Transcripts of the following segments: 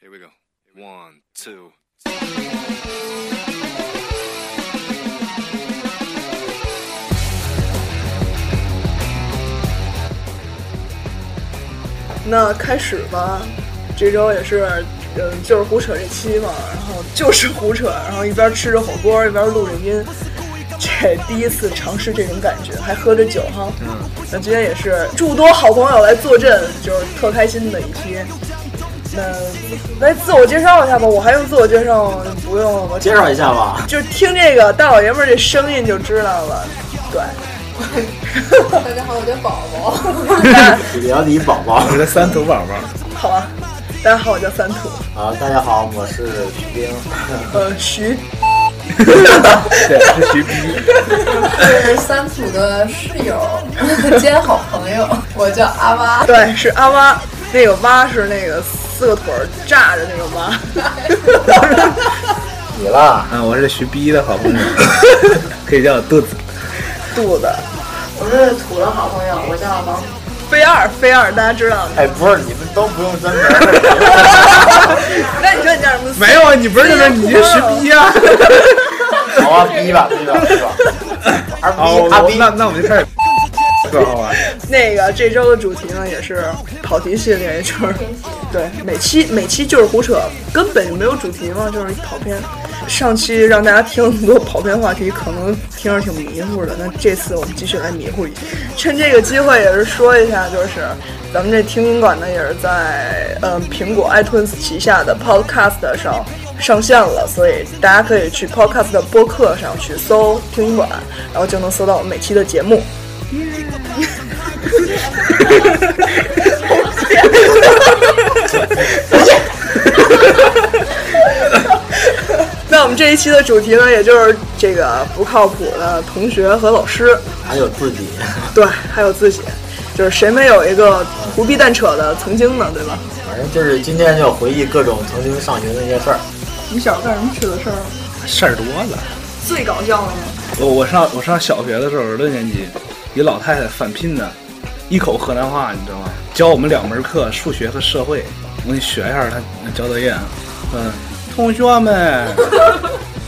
Here we go. One, two. 那开始吧，这周也是，嗯，就是胡扯这期嘛，然后就是胡扯，然后一边吃着火锅一边录着音，这第一次尝试这种感觉，还喝着酒哈。嗯。那今天也是诸多好朋友来坐镇，就是特开心的一期。那来自我介绍一下吧，我还用自我介绍吗？不用了吧？介绍一下吧，就听这个大老爷们儿这声音就知道了。对。大家好，我叫宝宝。你要李宝宝，我是三土宝宝。好啊，大家好，我叫三土。好，大家好，我是徐冰。呃，徐。对，是徐冰。是三土的室友兼好朋友，我叫阿蛙。对，是阿蛙。那个蛙是那个四个腿儿炸着那个蛙。你啦？嗯，我是徐逼的好朋友，可以叫我肚子。肚子。我是土的好朋友，我叫王飞二，飞二，大家知道吗？哎，不是，你们都不用真名。那你说你叫什么？没有啊，你不是真名，你是徐逼啊。好啊，逼吧，逼吧，逼吧。好，那那我们就开始。好吧。那个这周的主题呢，也是跑题系列，就是对每期每期就是胡扯，根本就没有主题嘛，就是跑偏。上期让大家听很多跑偏话题，可能听着挺迷糊的。那这次我们继续来迷糊一下，趁这个机会也是说一下，就是咱们这听音馆呢，也是在嗯苹果 iTunes 旗下的 Podcast 上上线了，所以大家可以去 Podcast 的播客上去搜听音馆，然后就能搜到我们每期的节目。那我们这一期的主题呢，也就是这个不靠谱的同学和老师，还有自己，对，还有自己，就是谁没有一个胡逼蛋扯的曾经呢，对吧？反正就是今天就要回忆各种曾经上学那些事儿。你小时候干什么缺的事儿？事儿多了。最搞笑的吗？我我上我上小学的时候，六年级，一老太太返聘的，一口河南话，你知道吗？教我们两门课，数学和社会。我给你学一下她交作业啊，嗯。同学们，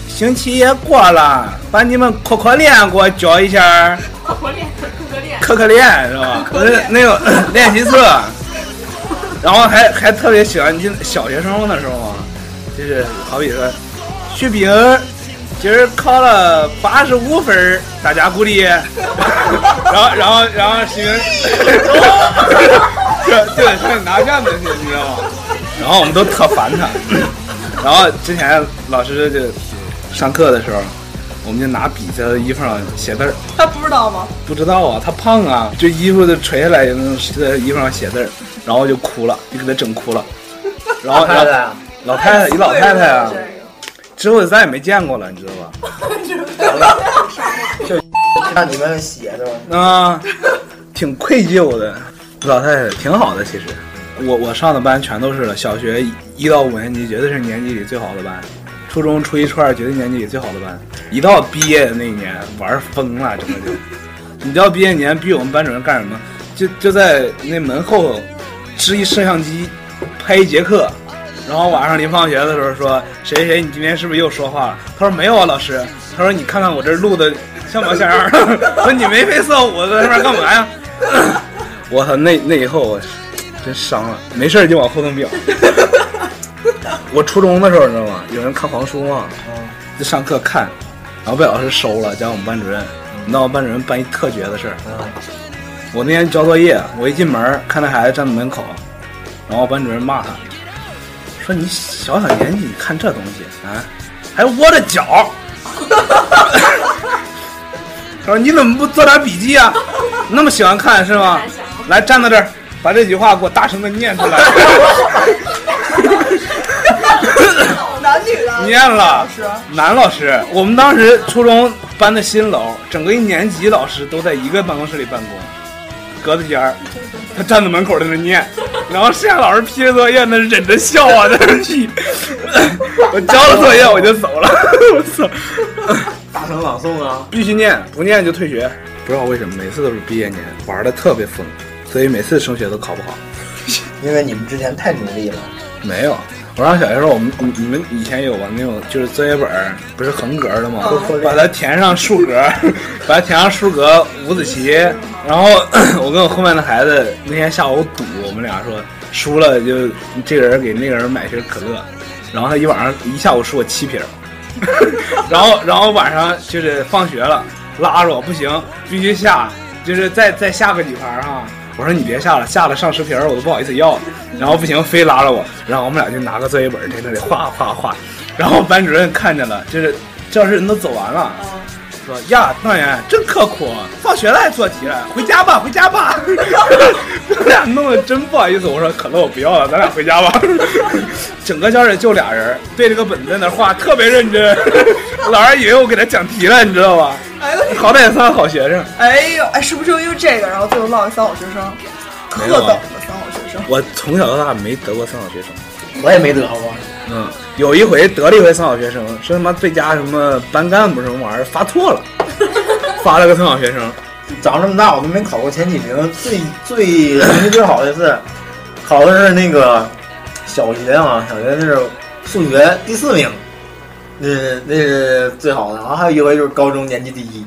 星期也过了，把你们可可练给我教一下。可可练，可可练，可可练是吧？那那个 练习册，然后还还特别喜欢你小学生的时候嘛，就是好比说，徐冰今儿考了八十五分，大家鼓励。然后然后然后徐冰，就就得上拿卷子去，你知道吗？然后我们都特烦他。然后之前老师就上课的时候，我们就拿笔在他衣服上写字儿。他不知道吗？不知道啊，他胖啊，就衣服就垂下来就能在衣服上写字儿，然后就哭了，就给他整哭了。然后太太，老太太，一老太太啊，之后就再也没见过了，你知道吧？就 让你们写是吧？啊，挺愧疚的，老太太挺好的，其实。我我上的班全都是了小学一到五年级绝对是年级里最好的班，初中初一初二绝对年级里最好的班，一到毕业的那一年玩疯了，真的就。你知道毕业年逼我们班主任干什么？就就在那门后支一摄像机拍一节课，然后晚上临放学的时候说谁谁谁你今天是不是又说话了？他说没有啊老师，他说你看看我这录的像模像样，说你眉飞色舞的在那边干嘛呀？我操那那以后我。真伤了，没事就往后头瞄。我初中的时候，你知道吗？有人看黄书嘛，就上课看，然后被老师收了，讲我们班主任。你知道我班主任办一特绝的事儿。我那天交作业，我一进门看那孩子站在门口，然后班主任骂他，说你小小年纪你看这东西啊，还窝着脚。他说你怎么不做点笔记啊？那么喜欢看是吗？来站在这儿。把这句话给我大声的念出来。男女的？念了。男老师。我们当时初中搬的新楼，整个一年级老师都在一个办公室里办公，隔着间儿。他站在门口在那念，然后剩下老师批着作业，那忍着笑啊在那批。我交了作业我就走了。我操！大声朗诵啊！必须念，不念就退学。不知道为什么，每次都是毕业年，玩的特别疯。所以每次升学都考不好，因为你们之前太努力了。没有，我上小学时候，我们你你们以前有过那种就是作业本不是横格的吗？嗯把它填上竖格，把它填上竖格五子棋。然后 我跟我后面的孩子那天下午赌，我们俩说输了就这个人给那个人买瓶可乐，然后他一晚上一下午输我七瓶。然后然后晚上就是放学了，拉着我不行，必须下，就是再再下个几盘哈。我说你别下了，下了上十瓶我都不好意思要。然后不行，非拉着我，然后我们俩就拿个作业本在那里画画画。然后班主任看见了，就是教室人都走完了，说呀，状元真刻苦，放学了还做题了，回家吧，回家吧。我俩弄得真不好意思，我说可乐我不要了，咱俩回家吧。整个教室就俩人对着个本子在那画，特别认真。老师以为我给他讲题了，你知道吧？哎呦，好歹也算个好学生。哎呦，哎，是不是就因为这个，然后最后落个三好学生，特等的三好学生？我从小到大没得过三好学生。我也没得过。嗯，有一回得了一回三好学生，说他妈最佳什么班干部什么玩意儿发错了，发了个三好学生。长这么大我都没考过前几名，最最成绩最好的是考的是那个小学啊，小学是数学第四名，那是那是最好的。然后还有一回就是高中年级第一，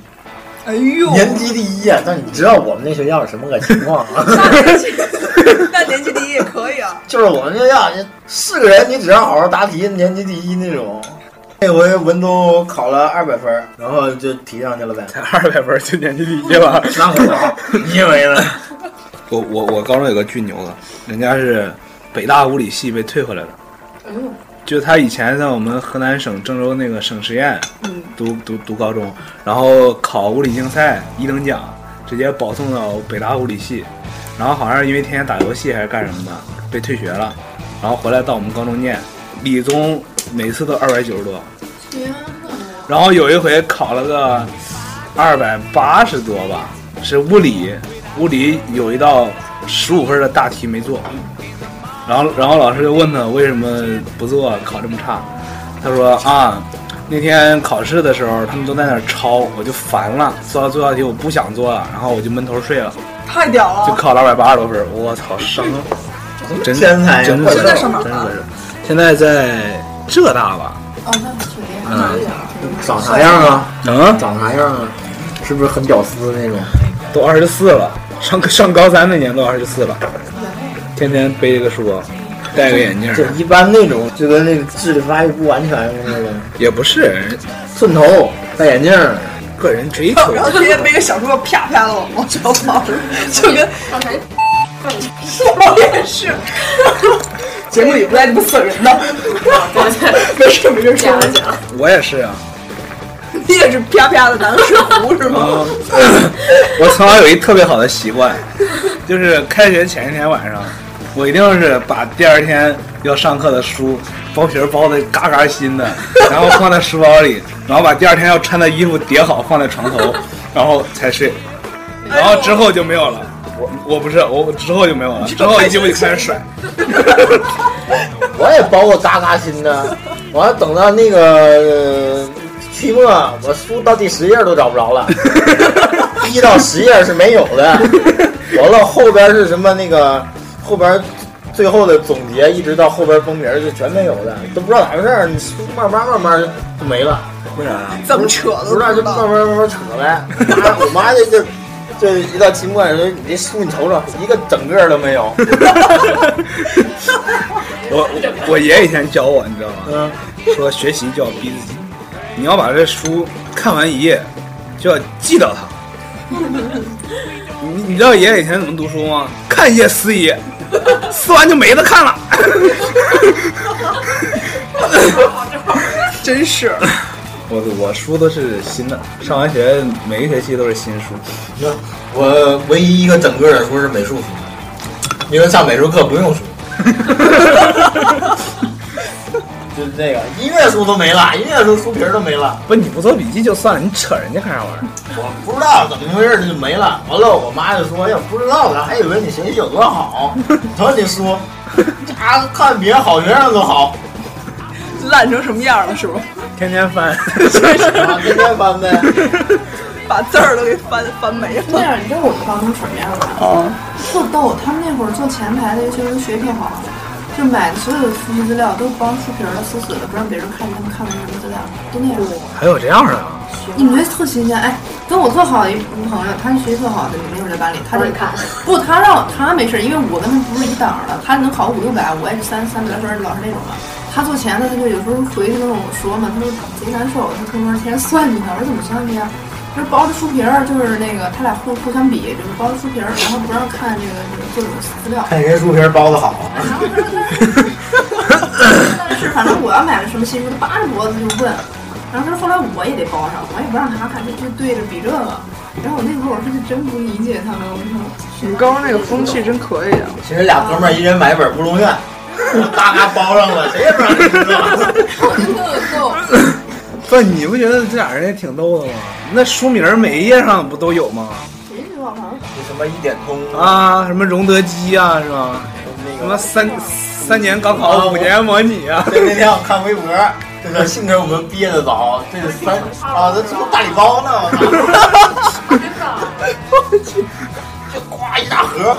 哎呦，年级第一啊！但你知道我们那学校是什么个情况啊？那年级，那年级第一也可以啊。就是我们学校四个人，你只要好好答题，年级第一那种。那回文综考了二百分，然后就提上去了呗。才二百分就年级第一了。那可不，你以为呢？我我我高中有个巨牛的，人家是北大物理系被退回来了。就他以前在我们河南省郑州那个省实验读读读高中，然后考物理竞赛一等奖，直接保送到北大物理系，然后好像是因为天天打游戏还是干什么的，被退学了，然后回来到我们高中念，理综每次都二百九十多，天，然后有一回考了个二百八十多吧，是物理，物理有一道十五分的大题没做，然后然后老师就问他为什么不做，考这么差，他说啊，那天考试的时候他们都在那儿抄，我就烦了，做到做道题我不想做了，然后我就闷头睡了，太屌了！就考了二百八十多分，我操，伤，真天才呀真是现在上哪儿了真是，现在在浙大吧，哦，那挺厉害的。长啥样啊？嗯。长啥样啊？是不是很屌丝那种？都二十四了，上上高三那年都二十四了，天天背着个书包，戴个眼镜，就一般那种，就跟那个智力发育不完全那个，也不是寸头，戴眼镜，个人追求然。后天天背个小书包，啪啪的往往学校跑，就跟我也是。节目里不带这么损人的，没事没事，说讲讲，我也是啊，你也是啪啪的拿个水壶是吗？我从小有一特别好的习惯，就是开学前一天晚上，我一定是把第二天要上课的书包皮儿包的嘎嘎新的，然后放在书包里，然后把第二天要穿的衣服叠好放在床头，然后才睡，然后之后就没有了。我我不是我之后就没有了，之后衣服就开始甩。我也包过嘎嘎新的，完了等到那个、呃期末，我书到第十页都找不着了，一到十页是没有的，完了后边是什么那个后边最后的总结，一直到后边封皮儿就全没有了，都不知道咋回事儿，你书慢慢慢慢就没了，为啥？怎么扯不知道就慢慢慢慢扯呗。我妈 我妈这这这一到期末的时候，你这书你瞅瞅，一个整个儿都没有。我我我爷爷以前教我，你知道吗？嗯，说学习就要逼自己，你要把这书看完一页，就要记到它。你你知道爷爷以前怎么读书吗？看一页撕一页，撕完就没得看了。真是。我我书都是新的，上完学每个学期都是新书。我唯一一个整个的书是美术书，因为上美术课不用书。就是这个音乐书都没了，音乐书书皮都没了，不，你不做笔记就算了，你扯人家干啥玩意儿？我不知道怎么回事，这就没了。完了，我妈就说：“要不知道的，还以为你学习有多好。瞅你说，家看别人好学生都好，烂成什么样了，是不？天天翻。啊天天翻呗。把字儿都给翻翻没了。那样你知道我们高中什么样吗？啊，特逗，他们那会儿坐前排的，尤其是学习好，就买的所有的复习资料都包书皮儿的，死死的，不让别人看见他们看的是什么资料，都那样。还有这样的啊？你们觉得特新鲜？哎，跟我特好的一朋友，他学习特好的，没准在班里，他就看。不，他让他没事，因为我跟他不是一档的，他能考五六百，我也是三三百来分，老是那种的。他做钱的，他就有时候回去跟我说嘛，他说贼难受，他偷摸天天算计他，我说怎么算计啊？他说包的书皮儿就是那个他俩互互相比，就是包的书皮儿，然后不让看这个这个各种资料。看人书皮儿包的好。但是反正我要买了什么新书，他扒着脖子就问。然后他说后来我也得包上，我也不让他看，就就对着比这个。然后我那会儿我说就真不理解他们，我说你们高中那个风气真可以啊。其实俩哥们儿一人买一本《乌龙院》，大家包上了，谁也不让你知道。我就特逗。不，你不觉得这俩人也挺逗的吗？那书名每一页上不都有吗？谁知道？反正什么一点通啊，什么荣德基啊，是吧？什么三三年高考，五年模拟啊。对，那天我看微博，这个幸亏我们毕业的早，这三啊，这这大礼包呢，我操！我去，就咵一大盒。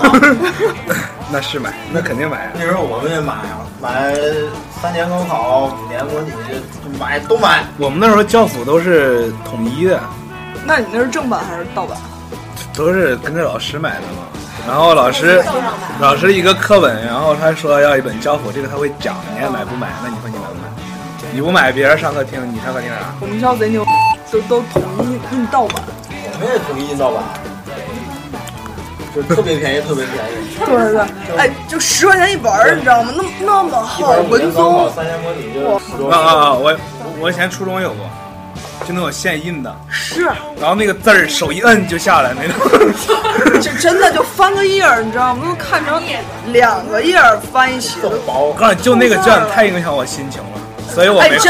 那是买，那肯定买。啊那时候我们也买啊，买三年高考，五年模拟，买都买。我们那时候教辅都是统一的。那你那是正版还是盗版？都是跟着老师买的嘛。然后老师，老师一个课本，然后他说要一本教辅，这个他会讲，你爱买不买？那你说你买不买？你不买，别人上课听，你上课听啥？我们学校贼牛，都都统一印盗版。我们也统一印盗版，就特别便宜，特别便宜。对对对，哎，就十块钱一本儿，你知道吗？那那么厚，文综。三年模拟就啊啊啊！我我以前初中有过。就那种现印的，是，然后那个字儿手一摁就下来那种，就真的就翻个页儿，你知道吗？都看成两个页儿翻一起。我告诉你，就那个卷子太影响我心情了，所以我没考。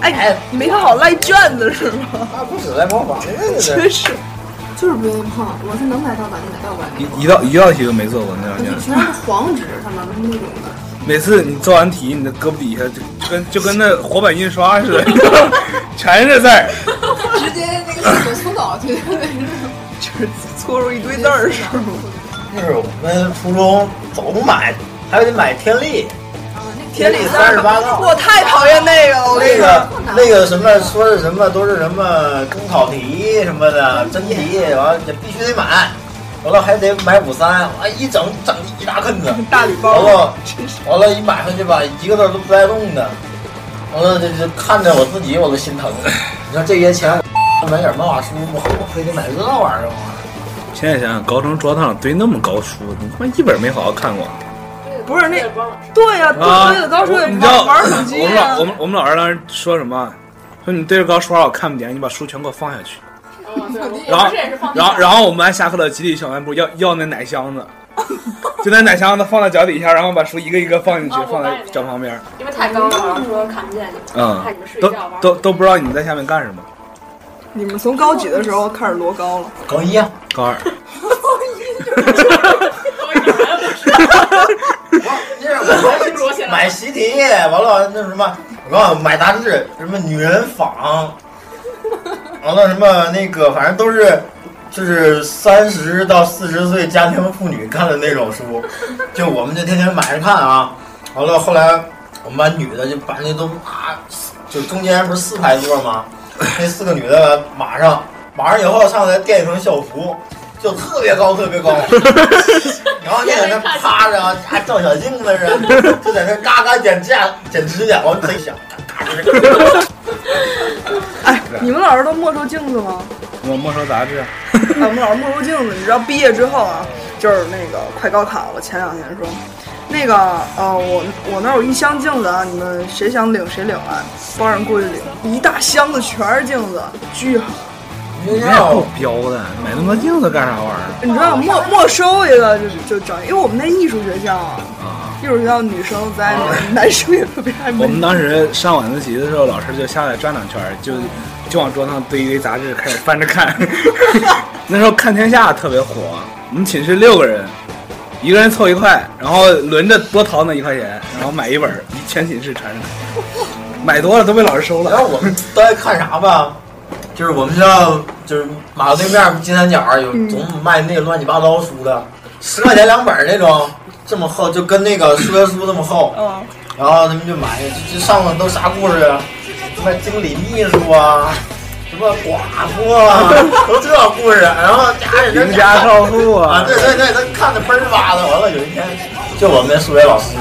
哎，你没看好赖卷子是吗？啊，不止赖模仿，真是，就是不愿意碰。我是能买盗版就买盗版。一一道一道题都没做过那两天。全是黄纸上面那种的。每次你做完题，你的胳膊底下就跟就跟那活版印刷似的，全是字儿。直接那个手搓稿去，就是搓出一堆字儿是吗？那是我们初中总买，还得买天历。天历三十八道，我太讨厌那个了。那个那个什么说是什么都是什么中考题什么的真题，完了也必须得买。完了还得买五三，完一整整一大坑子，大礼包。完了，完了，一买回去吧，一个字都不带动的。完了，这这看着我自己我都心疼。你说这些钱，买点漫画书，我我非得买这玩意儿吗？现在想想，高中桌子上堆那么高书，你他妈一本没好好看过。不是那，对呀，堆的高书也玩玩手机。我们老我们我们老师当时说什么？说你对着高说话我看不见，你把书全给我放下去。然后，然后，然后我们班下课的集体小卖部要要那奶箱子，就那奶箱子放在脚底下，然后把书一个一个放进去，放在脚旁边。因为太高了，说看不见你。嗯，看你们睡觉玩。都都都不知道你们在下面干什么。你们从高几的时候开始摞高了？高一啊，高二。高一。买习题，完了那什么，我告诉你买杂志，什么女人坊。完了什么那个，反正都是，就是三十到四十岁家庭妇女看的那种书，就我们就天天买着看啊。完了后来我们班女的就把那都啊，就中间不是四排座吗？那四个女的马上马上以后上来垫一层校服，就特别高特别高，然后就在那趴着啊，照小镜子似的，就在那嘎嘎剪指甲剪指甲，完贼想。哎，你们老师都没收镜子吗？我没收杂志。我们老师没收镜子，你知道毕业之后啊，就是那个快高考了，前两天说，那个呃，我我那有一箱镜子啊，你们谁想领谁领啊，帮人过去领，一大箱子全是镜子，巨好。你也够彪的，买那么多镜子干啥玩意儿？你知道没没收一个就就整，因为我们那艺术学校啊。艺术学校女生在，男生也特别爱我们当时上晚自习的时候，老师就下来转两圈，就就往桌上堆一堆杂志，开始翻着看。那时候看天下特别火，我们寝室六个人，一个人凑一块，然后轮着多掏那一块钱，然后买一本，全寝室传着看。买多了都被老师收了。然后我们都爱看啥吧？就是我们学校就是马路对面金三角有总卖那个乱七八糟书的，十块钱两本那种。这么厚，就跟那个 数学书这么厚。嗯。然后他们就买，这这上面都啥故事啊？什么经理秘书啊，什么寡妇啊，都这故事。然后家人邻家少妇啊，对对对，他看的倍儿巴的。完了有一天，就我们数学老师，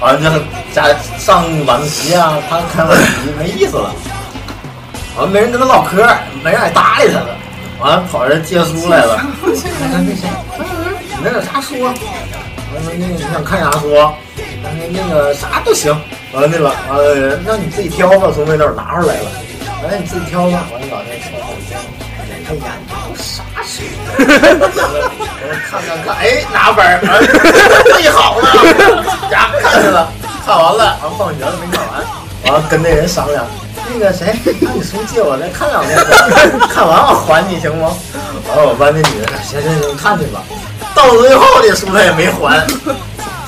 完了就家上晚自习啊，他看晚自习没意思了，完了没人跟他唠嗑，没人还搭理他了，完了跑这借书来了。你那有啥书？完了那个你想看啥书？完了那个啥都行。完了那个完了，让你自己挑吧，从那那拿出来了。完了你自己挑吧。完了老师说好听，哎呀，你都啥书？我看看看，哎，拿本儿，最好了，呀，看去了，看完了，完放学了没看完，完了跟那人商量，那个谁，把你书借我再看两遍，看完我还你行吗？完了我班那女的，行行行，看去吧。到最后那书他也没还。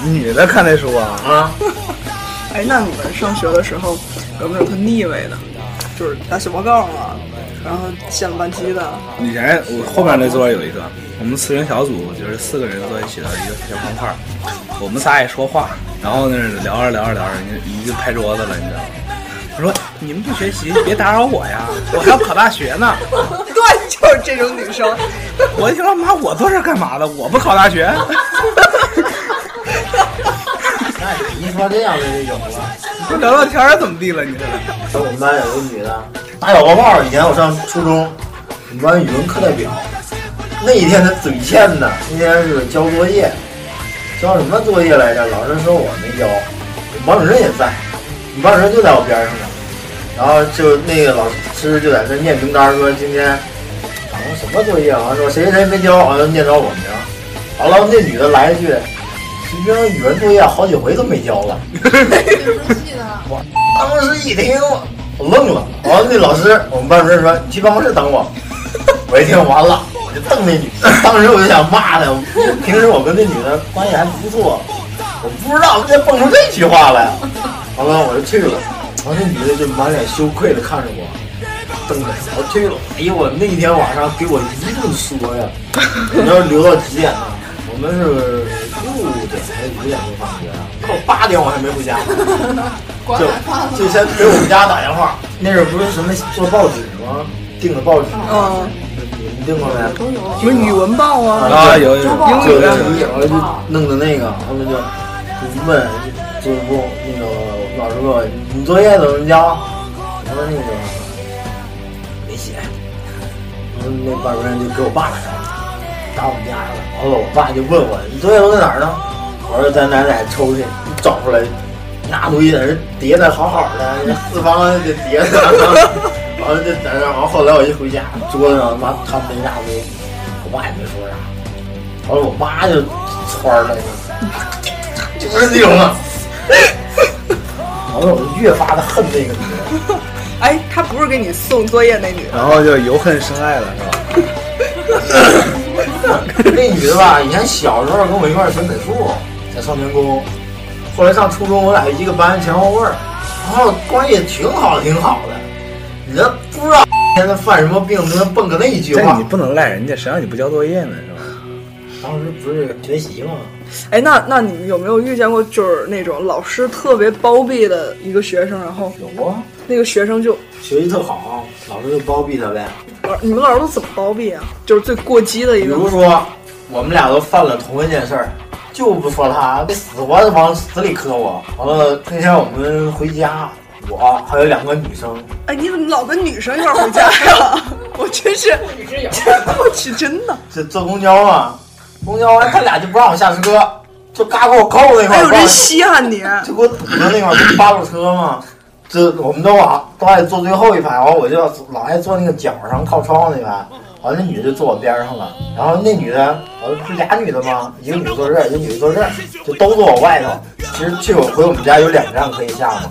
女的看那书啊？啊。哎，那你们上学的时候有没有特腻味的？就是打小报告啊，然后掀了班级的。以前我后面那桌有一个，我们四人小组，就是四个人坐一起的一个小方块我们仨也说话，然后那聊着聊着聊着，人家一就拍桌子了，你知道吗？他说：“你们不学习，别打扰我呀，我还要考大学呢。”对，就是这种女生。我一听，妈，我坐这干嘛的？我不考大学。一说这样的就有了，不聊聊天怎么地了？你这我们班有个女的打小报告，以前我上初中，我们班语文课代表，那一天她嘴欠的，那天是交作业，交什么作业来着？老师说我没交，王主任也在，班主任就在我边上呢，然后就那个老师就在那念名单，说今天好像什么作业，完了说谁谁谁没交，好像念着我名，完了那女的来一句。这边语文作业好几回都没交了 我当时一听，我愣了。完了，那老师，我们班主任说：“你去办公室等我。”我一听完了，我就瞪那女的。当时我就想骂她。平时我跟那女的关系还不错，我不知道她蹦出这句话来。完了，我就退了。完了，那女的就满脸羞愧的看着我，瞪着我退了。哎呦，我那一天晚上给我一顿说呀！你要留到几点呢？我们是。六点还是五点钟放学啊？到八点我还没回家，就就先给我们家打电话。那阵不是什么做报纸吗？订的报纸嗯，你们订过没？都有。什么语文报啊？啊有有。英语的，完了就弄的那个，他们就就问，就是说那个老师说你作业怎么交？我说那个没写。然后那班主任就给我爸打电话。打我们家来了，完了我爸就问我，你作业都在哪儿呢？我说在奶奶抽屉，找出来，那东西在那叠的好好的，四方的叠的，完了就在那，完后来我一回家，桌子上妈摊那一大堆，我爸也没说啥，完了我妈就窜了，就是那种啊，完了我就越发的恨那个女的。哎，她不是给你送作业那女的，然后就由恨生爱了，是吧？那女的吧，以前小时候跟我一块学美术，在少年宫。后来上初中，我俩一个班前后位儿，然后关系挺好，挺好的。你这不知道现在犯什么病，都能蹦个那一句话。你不能赖人家，谁让你不交作业呢？是吧？当时不是学习吗？哎，那那你有没有遇见过，就是那种老师特别包庇的一个学生，然后有啊，那个学生就学习特好，老师就包庇他呗。老你们老师都怎么包庇啊？就是最过激的一个。比如说，我们俩都犯了同一件事儿，就不说他，得死活往死里磕我。完了，那天我们回家，我还有两个女生。哎，你怎么老跟女生一块回家呀？我真是，我去，真的。这坐公交嘛，公交完他俩就不让我下车，就嘎给我扣那块儿。还稀罕你，就给我堵在那块儿，不八路车嘛。这我们都往都爱坐最后一排，完我就老爱坐那个角上靠窗户那排，完那女的就坐我边上了，然后那女的，完不是俩女的吗？一个女的坐这儿，一个女的坐这儿，就都坐我外头。其实去我回我们家有两站可以下嘛，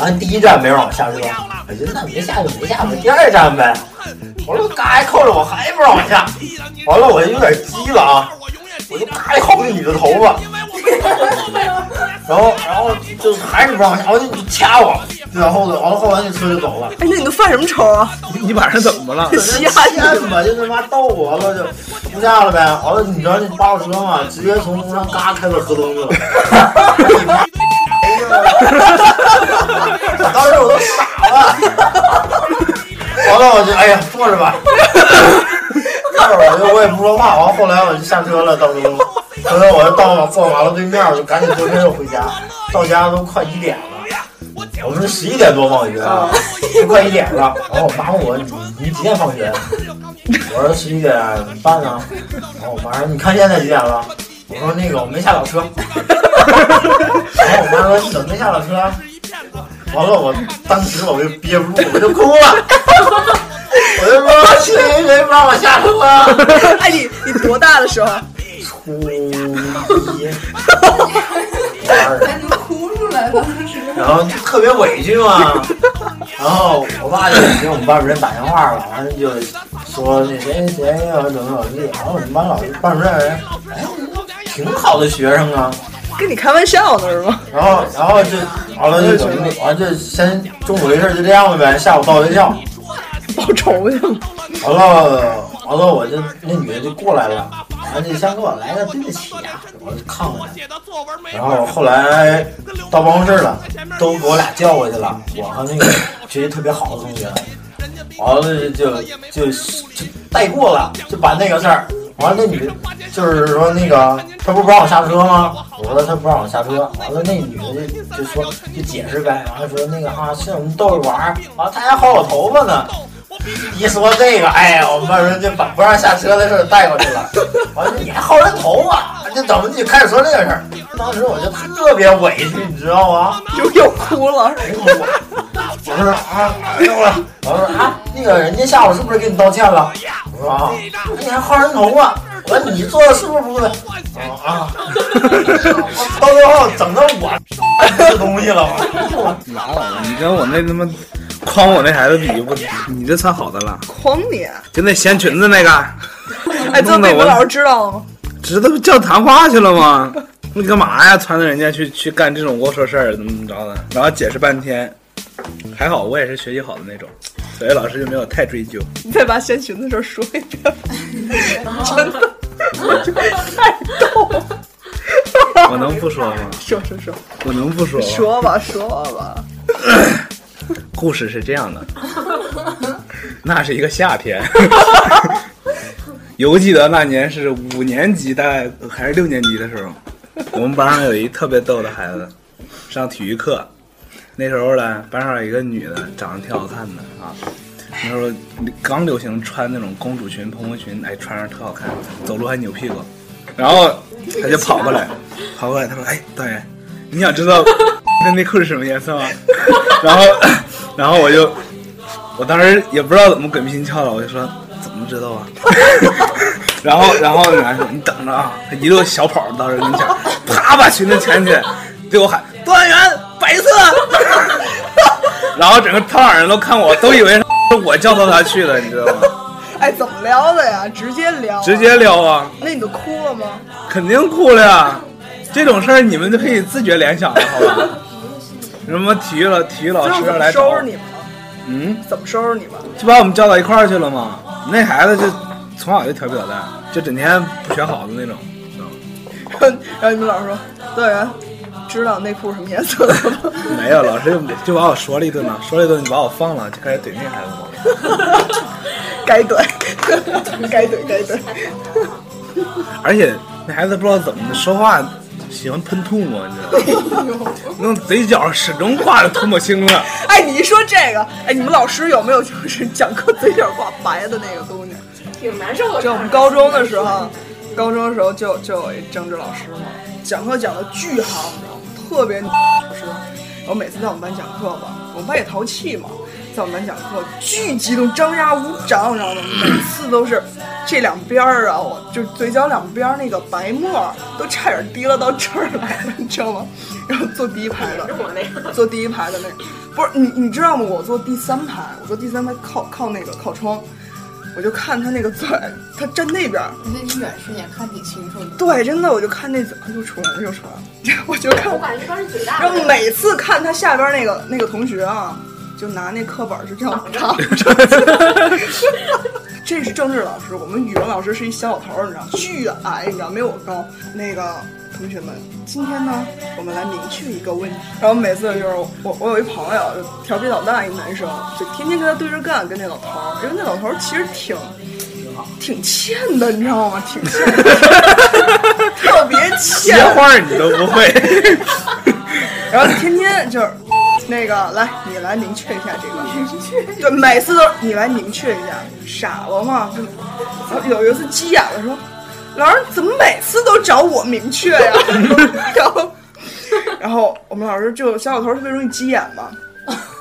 完第一站没让我下车，我就那别下就别下吧，第二站呗。完了嘎一扣着我还不让我下，完了我就有点急了啊，我就嘎一薅那女的头发。然后然后就还是不让下，我就掐我，然后呢完了后来那车就走了。哎，那你都犯什么愁啊？你晚上怎么了？瞎天吧，就他妈逗我了，就不下了呗。完了，你知道那八路车嘛，直接从路上嘎开到河东去了。当时我都傻了。完了，我就哎呀，坐着吧。坐着我就我也不说话。完后来我就下车了，到时候，后来我就到坐马路对面，我就赶紧坐车又回家。到家都快一点了。我们是十一点多放学，都快一点了。然后我妈问我：“你你几点放学？”我说：“十一点半呢。”然后我妈说：“你看现在几点了？”我说：“那个我没下了车。”然后我妈说：“你怎么没下了车？”完了，我当时我就憋不住，我就哭了。我就说：“谁谁不让我下车？”哎，你你多大的时候？初一。感觉哭出来了，然后特别委屈嘛，然后我爸就给我们班主任打电话了，完了就说那谁谁要怎么怎么地，然后我们班老师班主任人，哎，挺好的学生啊，跟你开玩笑呢是吗？然后然后就完了就怎么地，完了就先中午这事就这样了呗，下午到学校报仇去了，完了完了我就那女的就过来了。完就先给我来个对不起呀，我就看看他。然后后来到办公室了，都给我俩叫过去了。我和那个 学习特别好的同学，完了就就就带过了，就把那个事儿。完了那女就是说那个她不不让我下车吗？我说她不让我下车。完了那女的就就说就解释呗。完了说那个啊是我们逗着玩儿。完了她还薅我头发呢。一说这个，哎呀，我们班主任就把不让下车的事带过去了。完了，你还薅人头发，就怎么就开始说这个事儿？当时我就特别委屈，你知道吗？就又哭了。我说啊，我说我说啊，那个人家下午是不是给你道歉了？我说啊，你还薅人头发？我说你做的是不是不对？啊啊！到最后整的我 这东西了，拉倒吧，你跟我那他妈。诓我那孩子比不，你这算好的了。诓你？就那掀裙子那个。哎，这被我老师知道了吗？知道叫谈话去了吗？你干嘛呀？撺掇人家去去干这种龌龊事儿，怎么怎么着的？然后解释半天，还好我也是学习好的那种，所以老师就没有太追究。你再把掀裙子的事说一遍。真的，太逗了。我能不说吗？说说说。我能不说吗？说吧，说吧。故事是这样的，那是一个夏天，犹记得那年是五年级，大概还是六年级的时候，我们班上有一特别逗的孩子，上体育课，那时候呢，班上有一个女的，长得挺好看的啊，那时候刚流行穿那种公主裙、蓬蓬裙，哎，穿上特好看，走路还扭屁股，然后他就跑过来，跑过来，他说：“哎，导员，你想知道？”那内裤是什么颜色吗？然后，然后我就，我当时也不知道怎么鬼迷心窍了，我就说怎么知道啊？然后，然后女孩说你等着啊，他一路小跑到人跟前，啪把裙子牵起来，对我喊段安员白色。然后整个操场人都看我，都以为是我叫到他去的，你知道吗？哎，怎么撩的呀？直接撩？直接撩啊？那你都哭了吗？肯定哭了呀！这种事儿你们就可以自觉联想了，好吧？什么体育老？体育老师来收拾你们了？嗯？怎么收拾你们？就把我们叫到一块儿去了嘛？那孩子就从小就调皮捣蛋，就整天不学好的那种。然后你们老师说：“队员，知道内裤什么颜色的吗？” 没有，老师就就把我说了一顿嘛，说了一顿你把我放了，就开始怼那孩子嘛。该怼，该怼，该怼。而且那孩子不知道怎么说话。喜欢喷吐沫，你知道吗？那嘴角始终挂着吐沫星子。哎，你一说这个，哎，你们老师有没有就是讲课嘴角挂白的那个东西？挺难受的。就我们高中的时候，高中的时候就就有一政治老师嘛，讲课讲的巨好，你知道吗？特别老师。然后每次在我们班讲课吧，我们班也淘气嘛。在我们班讲课，巨激动，张牙舞爪，你知道吗？每次都是这两边儿啊，我就嘴角两边那个白沫都差点滴了到这儿来了，你知道吗？然后坐第一排的，坐第一排的那个，不是你，你知道吗？我坐第三排，我坐第三排靠靠那个靠窗，我就看他那个嘴，他站那边。你那你远视眼看挺清楚的。对，真的，我就看那嘴，又出来了，又出来了。我就看，我感觉当时嘴大。然后每次看他下边那个那个同学啊，就拿那课本就这样挡着。这是政治老师，我们语文老师是一小老头儿，你知道，巨矮，你知道，没有我高。那个同学们，今天呢，我们来明确一个问题。然后每次就是我，我有一朋友，就调皮捣蛋一男生，就天天跟他对着干，跟那老头儿，因为那老头儿其实挺挺欠的，你知道吗？挺欠的，特别欠。接话你都不会，然后天天就是。那个，来，你来明确一下这个。明确。对，每次都你来明确一下。傻了吗？就有一次急眼了，说：“老师怎么每次都找我明确呀？” 然后，然后我们老师就小老头特别容易急眼嘛，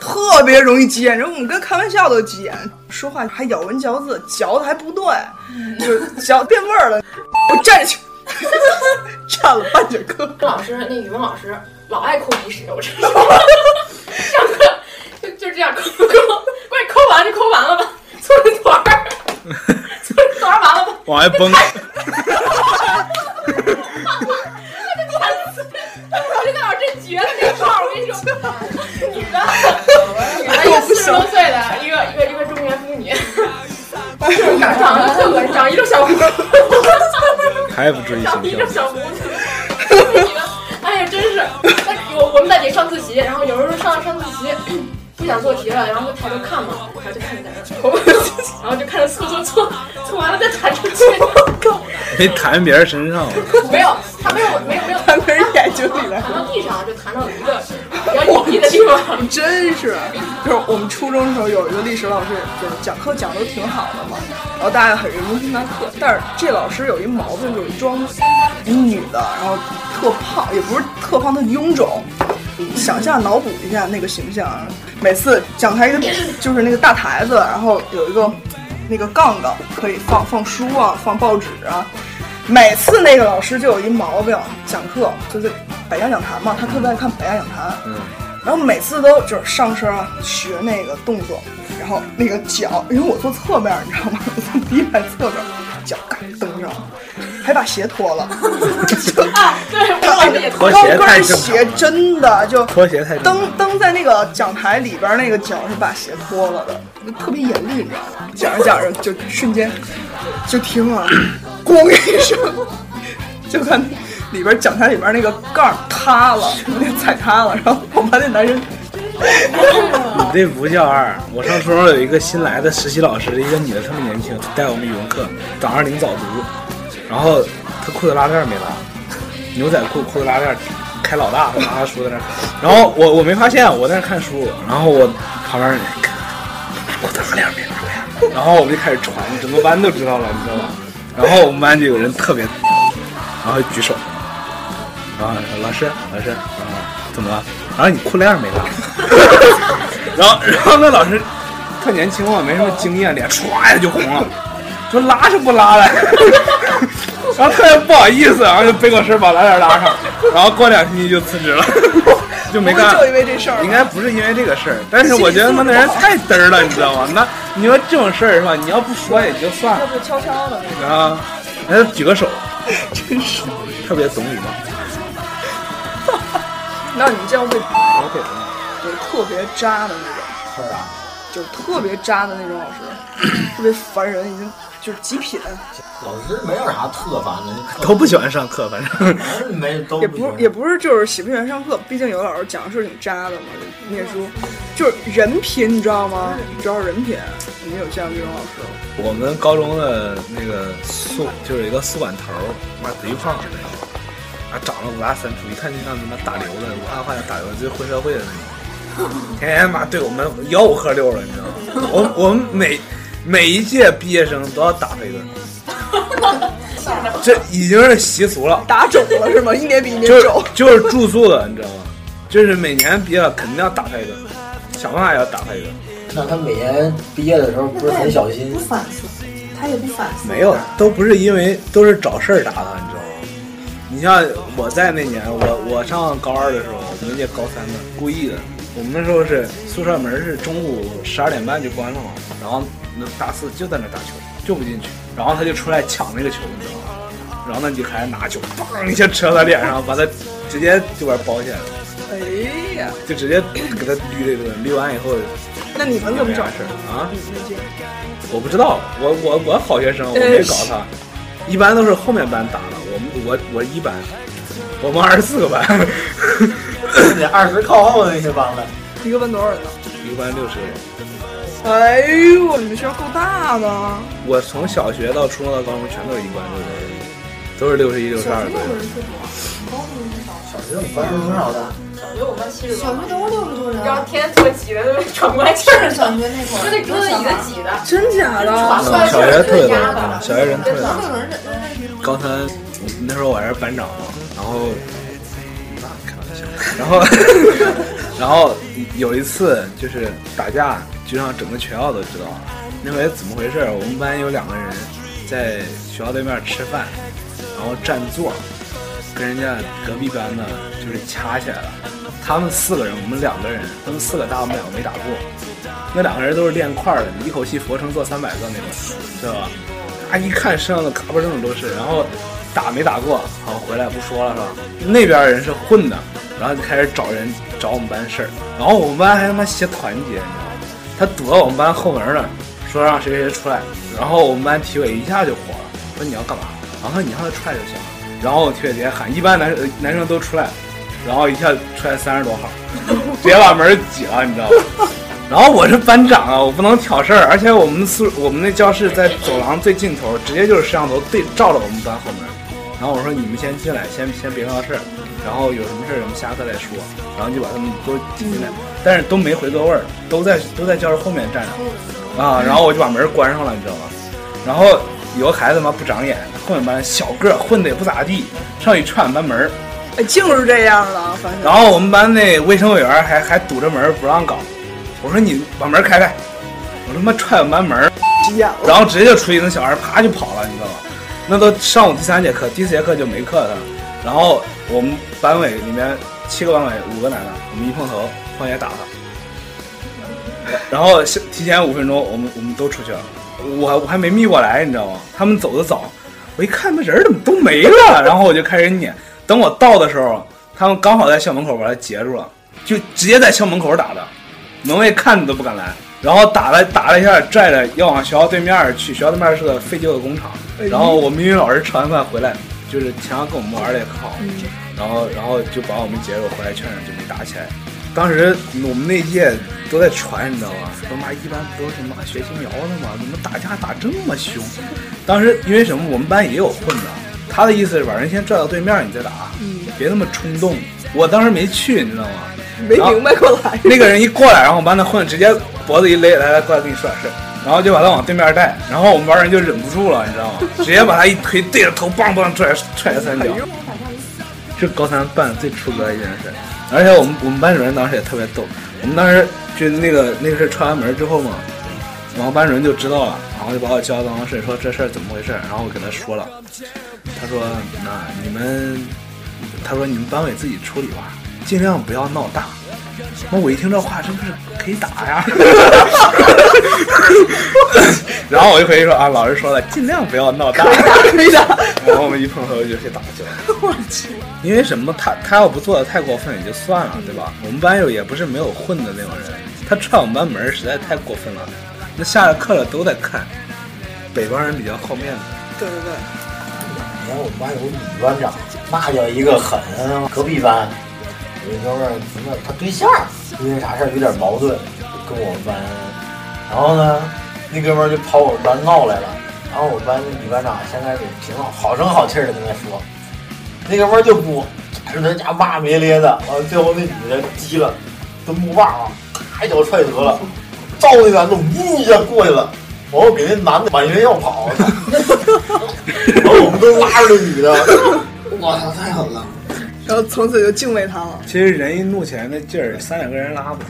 特别容易急眼。然后我们跟开玩笑都急眼，说话还咬文嚼字，嚼的还不对，就嚼变味儿了。我站起，站了半节课。老师，那语文老师老爱抠鼻屎，我真是。上课就就这样抠抠，快抠完就抠完了吧，搓成团儿，搓成团儿完了吧，往外崩。我十多岁的，一个一个一个中年妇女，长长得特恶长一溜小胡子，还不至于长一溜小胡子。哎呀，真是！我我们在底上自习，然后有时候上上自习不想做题了，然后就抬头看嘛，然后就看在那儿，然后就看着搓搓搓，搓完了再弹出去。没弹别人身上？没有，他没有没有没有弹别人眼睛里了，弹到地上就弹到一个比较隐蔽的地方。真是，就是我们初中的时候有一个历史老师，就是讲课讲的都挺好的嘛，然后大家很认真听他课，但是这老师有一毛病，就是装一女的，然后。特胖也不是特胖，的臃肿。想象脑补一下那个形象啊，每次讲台一个就是那个大台子，然后有一个那个杠杠可以放放书啊，放报纸啊。每次那个老师就有一毛病，讲课就是百家讲坛嘛，他特别爱看百家讲坛。嗯。然后每次都就是上身啊学那个动作，然后那个脚，因为我坐侧面，你知道吗？我从第一排侧面，脚嘎蹬上。还把鞋脱了，对，高跟鞋真的就脱鞋太蹬蹬在那个讲台里边那个脚是把鞋脱了的，特别严厉，你知道吗？讲着讲着就瞬间就听了，咣一声，就看里边讲台里边那个杠塌了，那 踩塌了，然后我们班那男生，你这不叫二。我上初中有一个新来的实习老师，一个女的特别年轻，带我们语文课，早上领早读。然后她裤子拉链没拉，牛仔裤裤子拉链开老大，拿着书在那。然后我我没发现，我在那看书。然后我旁边裤子拉链没拉呀。然后我们就开始传，整个班都知道了，你知道吗？然后我们班就有人特别，然后举手，然后老师老师，然后怎么了？然后你裤链没拉。然后然后那老师特年轻嘛，没什么经验，脸唰一下就红了。说拉是不拉了，然后特别不好意思，然后就背过身把拉链拉上，然后过两星期就辞职了，就没干。就因为这事儿？应该不是因为这个事儿，但是我觉得他妈那人太嘚儿了，你知道吗？那你说这种事儿是吧？你要不说也就算了。要不悄悄的啊？来举个手，真是特别懂礼貌。那你这样会老给吗？就是特别渣的那种。是啊。就是特别渣的那种老师，特别烦人，已经。就是极品，老师没有啥特烦的，都不喜欢上课，反正没都也不也不是就是喜不喜欢上课，毕竟有的老师讲的是挺渣的嘛，念书就是人品，你知道吗？主要是人品，你有见过这种老师吗？我们高中的那个宿就是一个宿管头，妈贼胖的那个，啊长得五大三粗，一看就像他妈打流的，武汉话叫打流，就是混社会的那种，天天妈对我们吆五喝六的，你知道吗？我我们每。每一届毕业生都要打他一顿，这已经是习俗了。打肿了是吗？一年比一年肿。就是住宿的，你知道吗？就是每年毕业肯定要打他一顿，想办法也要打他一顿。那他每年毕业的时候不是很小心？不反思，他也不反思。没有，都不是因为都是找事儿打他，你知道吗？你像我在那年，我我上高二的时候，我们那届高三的故意的，我们那时候是宿舍门是中午十二点半就关了嘛，然后那大四就在那打球，就不进去，然后他就出来抢那个球，你知道吗？然后呢，你就开始拿球，砰一下扯他脸上，把他直接就把他包起来了，哎呀，就直接给他捋了一顿，捋完以后那你们怎么找事啊？李丽静？我不知道，我我我好学生，我没搞他，一般都是后面班打的，我们我我一班，我们二十四个班，那二十靠后的那些帮的，一个班多少人呢？一个班六十个人。哎呦，你们学校够大的。我从小学到初中到高中全都是一班六十人，都是六十一、六十二岁。小学我们班是多少的？小学我们班七十多，小学都是六十多人，然后天天坐挤的都喘不过来气儿，是小学那会儿，就那桌子椅子挤的，真假的？嗯，小学特别多，小学人特别多。高三那时候我还是班长嘛，然后那，开玩笑，然后，然后有一次就是打架，就让整个全校都知道了。那回怎么回事？我们班有两个人在学校对面吃饭，然后占座，跟人家隔壁班的就是掐起来了。他们四个人，我们两个人，他们四个打我们两个没打过。那两个人都是练块的，一口气俯卧撑做三百个那种，知道吧？啊，一看身上的卡巴正都是，然后打没打过，好回来不说了是吧？那边人是混的，然后就开始找人找我们班事儿，然后我们班还他妈写团结，你知道吗？他堵到我们班后门了，说让谁谁谁出来，然后我们班体委一下就火了，说你要干嘛？然后说你让他出来就行了。然后体委直接喊一般男生男生都出来，然后一下出来三十多号，直接把门挤了，你知道吗？然后我是班长啊，我不能挑事儿，而且我们宿我们那教室在走廊最尽头，直接就是摄像头对照着我们班后门。然后我说你们先进来，先先别闹事儿，然后有什么事儿我们下课再说。然后就把他们都挤进来，但是都没回座位儿，都在都在教室后面站着啊。然后我就把门关上了，你知道吗？然后有个孩子嘛不长眼，后面班小个混的也不咋地，上去踹我们班门儿，哎，就是这样的，发现。然后我们班那卫生委员还还堵着门不让搞。我说你把门开开，我他妈踹我们班门。然后直接就出去，那小孩啪就跑了，你知道吗？那都上午第三节课，第四节课就没课了。然后我们班委里面七个班委，五个男的，我们一碰头，放学打他。然后提前五分钟，我们我们都出去了，我我还没眯过来，你知道吗？他们走的早，我一看那人怎么都没了，然后我就开始撵。等我到的时候，他们刚好在校门口把他截住了，就直接在校门口打的。门卫看着都不敢来，然后打了打了一下，拽着要往学校对面去。学校对面是个废旧的工厂。然后我们英语老师吃完饭回来，就是前要跟我们玩的也可好，然后然后就把我们截住回来劝劝，就没打起来。当时我们那届都在传，你知道吗？说妈一般不都是妈学习苗的吗？怎么打架打这么凶？当时因为什么？我们班也有混的，他的意思是把人先拽到对面，你再打，别那么冲动。我当时没去，你知道吗？没明白过来。那个人一过来，然后我们班的混直接脖子一勒，来来过来跟你说点事，然后就把他往对面带，然后我们班人就忍不住了，你知道吗？直接把他一推，对着头梆梆踹踹了三脚。是高三办最出格的一件事，而且我们我们班主任当时也特别逗，我们当时就那个那个事踹完门之后嘛，然后班主任就知道了，然后就把我叫到办公室说这事儿怎么回事，然后我给他说了，他说那你们，他说你们班委自己处理吧。尽量不要闹大。那我一听这话，是不是可以打呀？然后我就回去说啊，老师说了，尽量不要闹大。可以打。然后我们一碰头就去打去了。我去。因为什么？他他要不做的太过分也就算了，对吧？我们班有也不是没有混的那种人，他踹我们班门实在太过分了。那下了课了都在看，北方人比较好面子。对对对。然后我们班有个女班长，那叫一个狠。隔壁班。有一哥们儿，什么他对象因为啥事儿有点矛盾，跟我们班，然后呢，那哥们儿就跑我们班闹来了，然后我们班那女班长先开始挺好，好声好气的跟他说，那哥们儿就不，是他家骂咧咧的，完了最后那女的急了，蹲木棒啊，咔一脚踹得了，照那男的呜一下过去了，完后给那男的满员要跑，完后我们都拉着那女的，我操，太狠了。然后从此就敬畏他了。其实人一怒起来那劲儿，三两个人拉不住。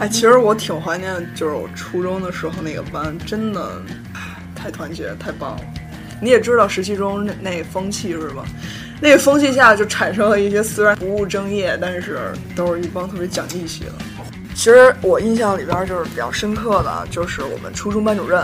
哎，其实我挺怀念，就是我初中的时候那个班，真的太团结，太棒了。你也知道十七中那那风气是吧？那个风气下就产生了一些虽然不务正业，但是都是一帮特别讲义气的。其实我印象里边就是比较深刻的，就是我们初中班主任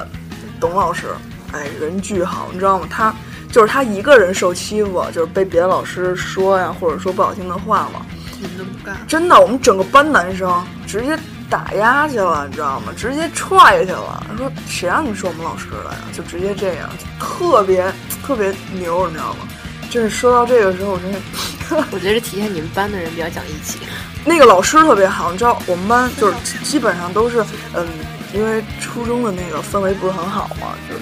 董老师，哎，人巨好，你知道吗？他就是他一个人受欺负，就是被别的老师说呀，或者说不好听的话嘛，你们都不干。真的，我们整个班男生直接打压去了，你知道吗？直接踹下去了。说谁让你们说我们老师的呀？就直接这样，特别特别牛，你知道吗？就是说到这个时候，我真的。我觉得这体现你们班的人比较讲义气。那个老师特别好，你知道，我们班就是基本上都是，嗯，因为初中的那个氛围不是很好嘛，就是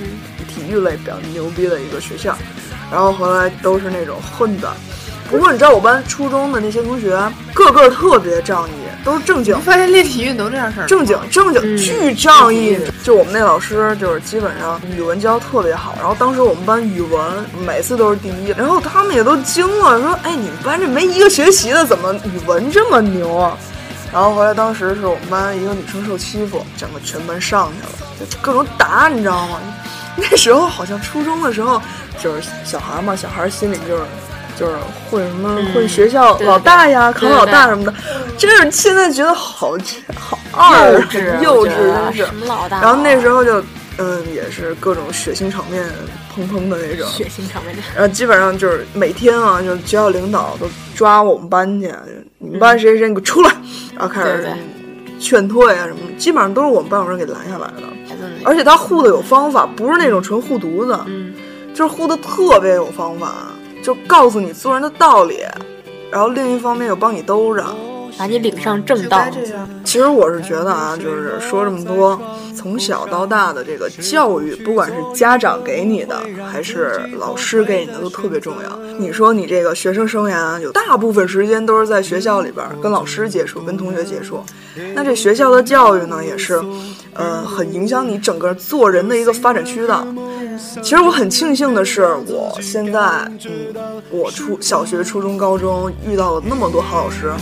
体育类比较牛逼的一个学校，然后回来都是那种混的。不过你知道，我班初中的那些同学个个特别仗义，都是正经。发现练体育都这样事儿，正经正经巨仗义。就我们那老师，就是基本上语文教特别好。然后当时我们班语文每次都是第一，然后他们也都惊了，说：“哎，你们班这没一个学习的，怎么语文这么牛啊？”然后回来当时是我们班一个女生受欺负，整个全班上去了，就各种打，你知道吗？那时候好像初中的时候，就是小孩嘛，小孩心里就是。就是混什么混学校老大呀，考老大什么的，真是现在觉得好好二幼稚，真是。然后那时候就嗯，也是各种血腥场面砰砰的那种。血腥场面。然后基本上就是每天啊，就学校领导都抓我们班去，你们班谁谁谁你给我出来，然后开始劝退啊什么的，基本上都是我们班主任给拦下来的。而且他护的有方法，不是那种纯护犊子，就是护的特别有方法。就告诉你做人的道理，然后另一方面又帮你兜着，把你领上正道。其实我是觉得啊，就是说这么多，从小到大的这个教育，不管是家长给你的，还是老师给你的，都特别重要。你说你这个学生生涯有大部分时间都是在学校里边跟老师接触，跟同学接触，那这学校的教育呢，也是，呃，很影响你整个做人的一个发展渠道。其实我很庆幸的是，我现在，嗯，我初小学、初中、高中遇到了那么多好老师，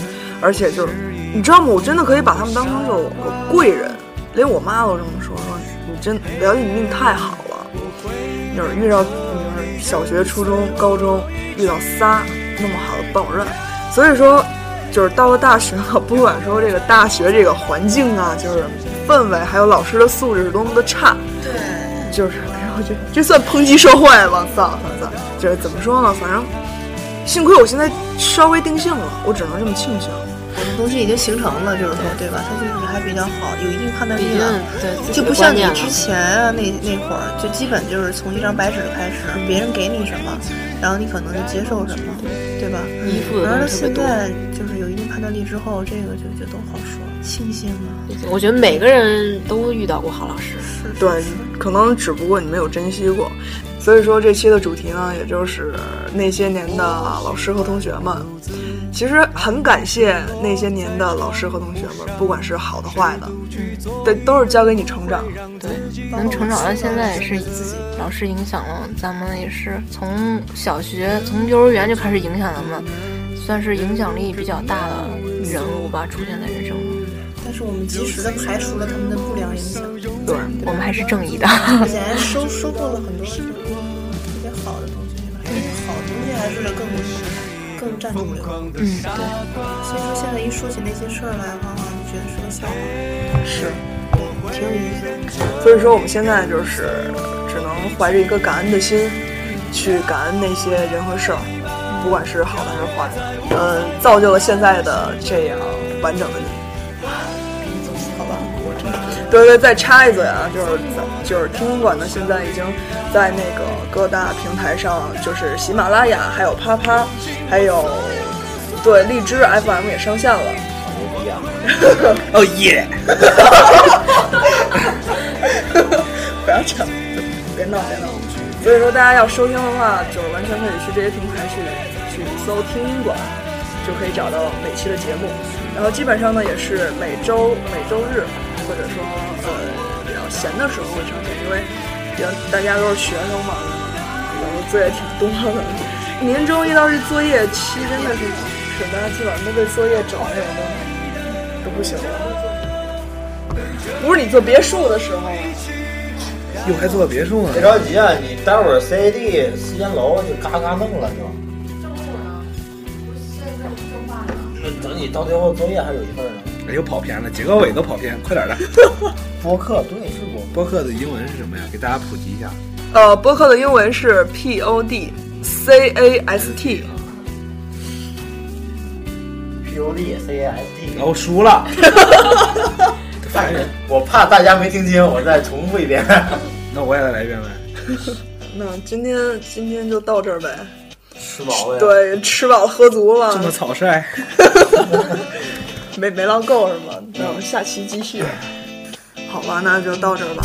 而且就是，你知道吗？我真的可以把他们当成就是我个贵人，连我妈都这么说，说你真表姐你命太好了，就是遇到就是小学、初中、高中遇到仨那么好的班主任，所以说，就是到了大学了，不管说这个大学这个环境啊，就是氛围，还有老师的素质是多么的差，对，就是。这这算抨击社会吗？算算算，就是怎么说呢？反正幸亏我现在稍微定性了，我只能这么庆幸。很多东西已经形成了，就是说，对吧？它就是还比较好，有一定判断力了。对，就不像你之前啊，那那会儿，就基本就是从一张白纸开始，别人给你什么，然后你可能就接受什么，对吧？依附的然后现在就是有一定判断力之后，这个就就都好说，庆幸啊。我觉得每个人都遇到过好老师，对。可能只不过你没有珍惜过，所以说这期的主题呢，也就是那些年的老师和同学们。其实很感谢那些年的老师和同学们，不管是好的坏的，对，都是教给你成长。对，能成长到现在也是自己老师影响了咱们，也是从小学、从幼儿园就开始影响咱们，算是影响力比较大的人物吧，出现在人生中。但是我们及时的排除了他们的不良影响，对我们还是正义的，以前收收获了很多特别好的东西，因为好东西还是更更占主流。嗯，对。所以说现在一说起那些事儿来，往往就觉得是个笑话。是，挺有意思。所以说我们现在就是只能怀着一个感恩的心，去感恩那些人和事儿，不管是好的还是坏的，嗯，造就了现在的这样完整的你。对对，再插一嘴啊，就是就是听音馆呢，现在已经在那个各大平台上，就是喜马拉雅，还有啪啪，还有对荔枝 FM 也上线了。哦耶！不要抢，别闹别闹。所以说，大家要收听的话，就完全可以去这些平台去去搜听音馆，就可以找到每期的节目。然后基本上呢，也是每周每周日。或者说，呃，比较闲的时候会上线，因为比较大家都是学生嘛，然后作业挺多的。年终一到这作业期，真的是，是大家基本上都被作业整的都都不行了。不是你做别墅的时候，又还做别墅呢？别着急啊，你待会儿 CAD 四间楼就嘎嘎弄了就。等你到最后作业还有一份呢。哎又跑偏了，结个尾都跑偏，快点的。播客对是播播客的英文是什么呀？给大家普及一下。呃，播客的英文是 P O D C A S T。P O D C A S T。然后输了。我怕大家没听清，我再重复一遍。那我也再来一遍呗。那今天今天就到这儿呗。吃饱了。对，吃饱喝足了。这么草率。没没唠够是吗？那我们下期继续。好吧，那就到这儿吧。